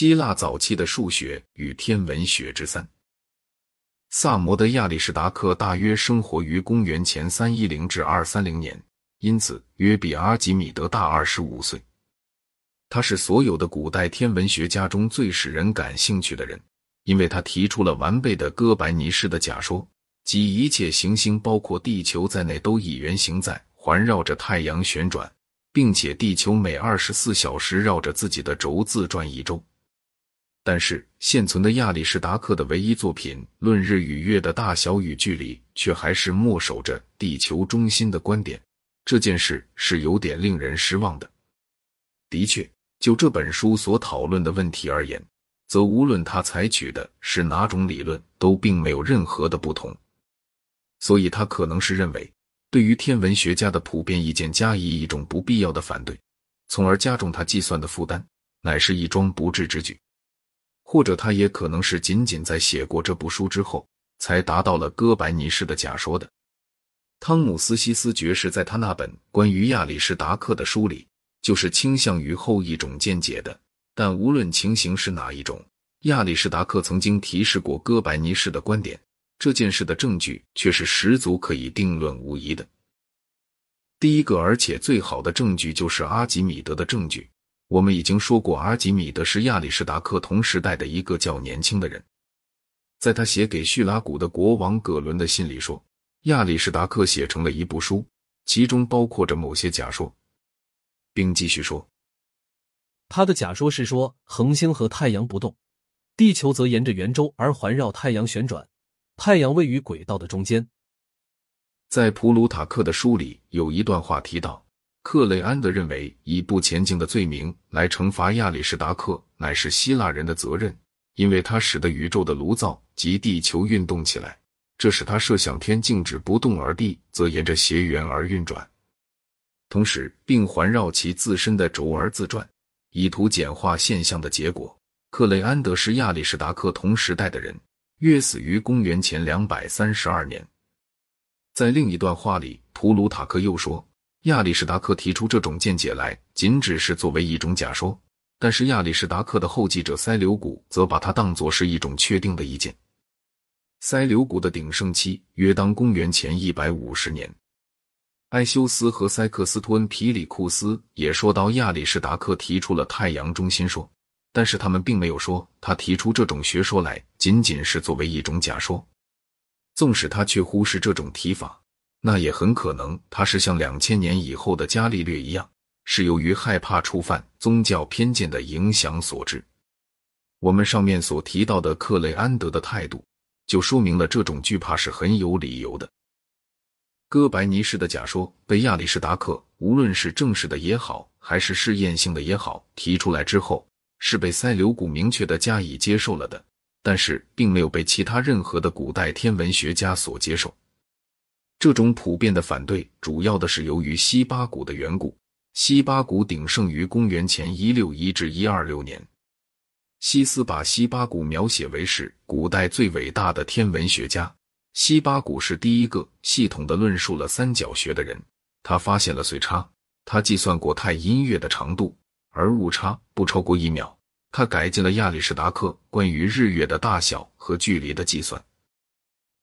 希腊早期的数学与天文学之三。萨摩的亚里士达克大约生活于公元前三一零至二三零年，因此约比阿基米德大二十五岁。他是所有的古代天文学家中最使人感兴趣的人，因为他提出了完备的哥白尼式的假说，即一切行星，包括地球在内，都以圆形在环绕着太阳旋转，并且地球每二十四小时绕着自己的轴自转一周。但是，现存的亚里士达克的唯一作品《论日与月的大小与距离》却还是默守着地球中心的观点，这件事是有点令人失望的。的确。就这本书所讨论的问题而言，则无论他采取的是哪种理论，都并没有任何的不同。所以，他可能是认为对于天文学家的普遍意见加以一种不必要的反对，从而加重他计算的负担，乃是一桩不智之举；或者，他也可能是仅仅在写过这部书之后，才达到了哥白尼式的假说的。汤姆斯西斯爵士在他那本关于亚里士达克的书里。就是倾向于后一种见解的，但无论情形是哪一种，亚里士达克曾经提示过哥白尼式的观点，这件事的证据却是十足可以定论无疑的。第一个而且最好的证据就是阿基米德的证据。我们已经说过，阿基米德是亚里士达克同时代的一个较年轻的人。在他写给叙拉古的国王葛伦的信里说，亚里士达克写成了一部书，其中包括着某些假说。并继续说，他的假说是说，恒星和太阳不动，地球则沿着圆周而环绕太阳旋转，太阳位于轨道的中间。在普鲁塔克的书里有一段话提到，克雷安德认为以不前进的罪名来惩罚亚里士达克乃是希腊人的责任，因为他使得宇宙的炉灶及地球运动起来，这使他设想天静止不动，而地则沿着斜圆而运转。同时，并环绕其自身的轴而自转，以图简化现象的结果。克雷安德是亚里士达克同时代的人，约死于公元前两百三十二年。在另一段话里，普鲁塔克又说，亚里士达克提出这种见解来，仅只是作为一种假说，但是亚里士达克的后继者塞琉古则把它当作是一种确定的意见。塞琉古的鼎盛期约当公元前一百五十年。埃修斯和塞克斯托恩皮里库斯也说到，亚里士达克提出了太阳中心说，但是他们并没有说他提出这种学说来仅仅是作为一种假说。纵使他却忽视这种提法，那也很可能他是像两千年以后的伽利略一样，是由于害怕触犯宗教偏见的影响所致。我们上面所提到的克雷安德的态度，就说明了这种惧怕是很有理由的。哥白尼式的假说被亚里士达克无论是正式的也好，还是试验性的也好提出来之后，是被塞琉古明确的加以接受了的，但是并没有被其他任何的古代天文学家所接受。这种普遍的反对，主要的是由于西巴古的缘故。西巴古鼎盛于公元前一六一至一二六年。西斯把西巴古描写为是古代最伟大的天文学家。西巴古是第一个系统的论述了三角学的人。他发现了岁差，他计算过太阴月的长度，而误差不超过一秒。他改进了亚里士达克关于日月的大小和距离的计算。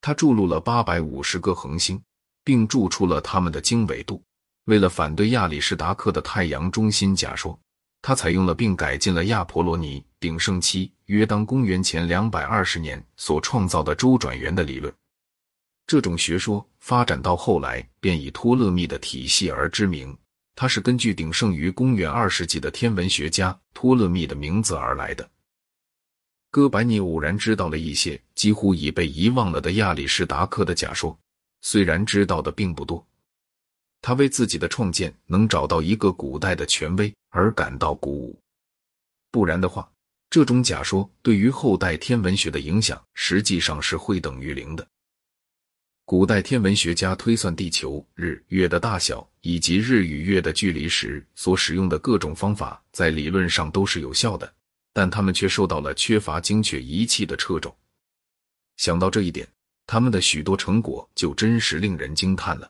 他注入了八百五十个恒星，并注出了它们的经纬度。为了反对亚里士达克的太阳中心假说，他采用了并改进了亚婆罗尼鼎盛期约当公元前两百二十年所创造的周转圆的理论。这种学说发展到后来，便以托勒密的体系而知名。它是根据鼎盛于公元二世纪的天文学家托勒密的名字而来的。哥白尼偶然知道了一些几乎已被遗忘了的亚里士达克的假说，虽然知道的并不多，他为自己的创建能找到一个古代的权威而感到鼓舞。不然的话，这种假说对于后代天文学的影响实际上是会等于零的。古代天文学家推算地球、日、月的大小以及日与月的距离时所使用的各种方法，在理论上都是有效的，但他们却受到了缺乏精确仪器的掣肘。想到这一点，他们的许多成果就真实令人惊叹了。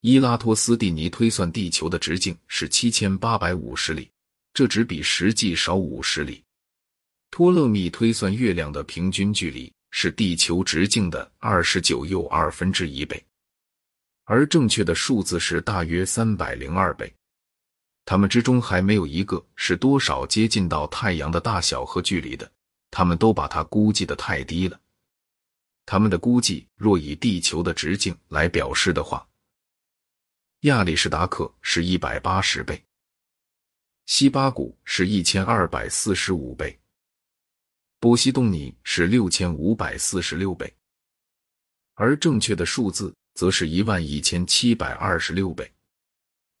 伊拉托斯蒂尼推算地球的直径是七千八百五十里，这只比实际少五十里。托勒密推算月亮的平均距离是地球直径的二十九又二分之一倍，而正确的数字是大约三百零二倍。他们之中还没有一个是多少接近到太阳的大小和距离的，他们都把它估计的太低了。他们的估计若以地球的直径来表示的话，亚里士达克是一百八十倍，西巴古是一千二百四十五倍，波西东尼是六千五百四十六倍，而正确的数字则是一万一千七百二十六倍。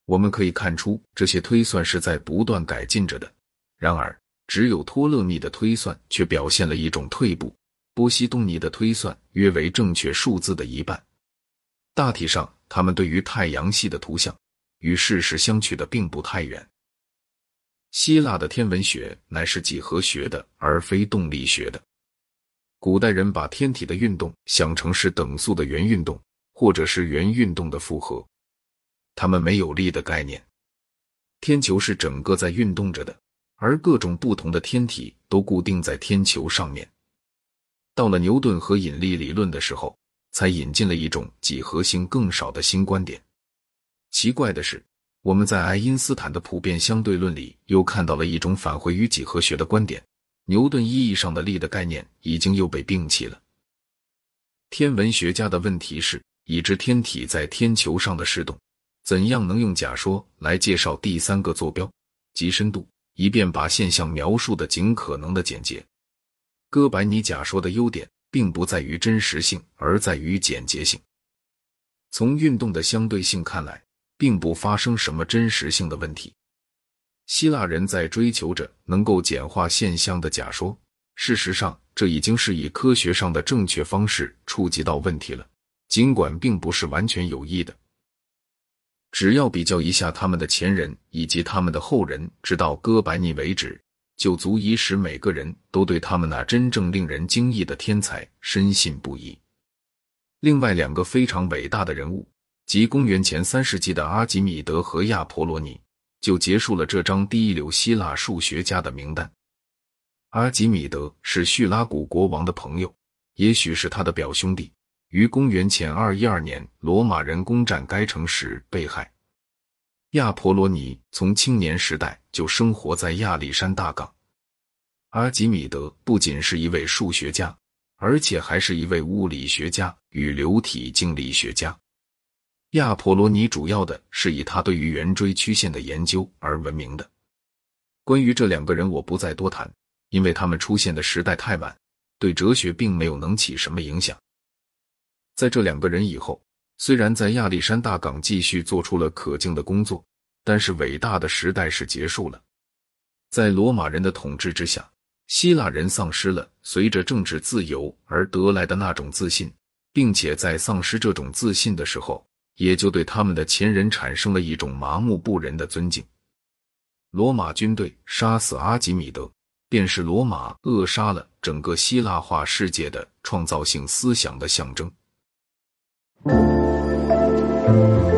我们可以看出，这些推算是在不断改进着的。然而，只有托勒密的推算却表现了一种退步。波西东尼的推算约为正确数字的一半。大体上，他们对于太阳系的图像与事实相去的并不太远。希腊的天文学乃是几何学的，而非动力学的。古代人把天体的运动想成是等速的圆运动，或者是圆运动的复合。他们没有力的概念。天球是整个在运动着的，而各种不同的天体都固定在天球上面。到了牛顿和引力理论的时候，才引进了一种几何性更少的新观点。奇怪的是，我们在爱因斯坦的普遍相对论里又看到了一种返回于几何学的观点：牛顿意义上的力的概念已经又被摒弃了。天文学家的问题是，已知天体在天球上的势动，怎样能用假说来介绍第三个坐标及深度，以便把现象描述的尽可能的简洁？哥白尼假说的优点并不在于真实性，而在于简洁性。从运动的相对性看来，并不发生什么真实性的问题。希腊人在追求着能够简化现象的假说，事实上，这已经是以科学上的正确方式触及到问题了，尽管并不是完全有益的。只要比较一下他们的前人以及他们的后人，直到哥白尼为止。就足以使每个人都对他们那真正令人惊异的天才深信不疑。另外两个非常伟大的人物，即公元前三世纪的阿基米德和亚婆罗尼，就结束了这张第一流希腊数学家的名单。阿基米德是叙拉古国王的朋友，也许是他的表兄弟，于公元前二一二年罗马人攻占该城时被害。亚婆罗尼从青年时代就生活在亚历山大港。阿基米德不仅是一位数学家，而且还是一位物理学家与流体静力学家。亚婆罗尼主要的是以他对于圆锥曲线的研究而闻名的。关于这两个人，我不再多谈，因为他们出现的时代太晚，对哲学并没有能起什么影响。在这两个人以后。虽然在亚历山大港继续做出了可敬的工作，但是伟大的时代是结束了。在罗马人的统治之下，希腊人丧失了随着政治自由而得来的那种自信，并且在丧失这种自信的时候，也就对他们的前人产生了一种麻木不仁的尊敬。罗马军队杀死阿基米德，便是罗马扼杀了整个希腊化世界的创造性思想的象征。Thank you.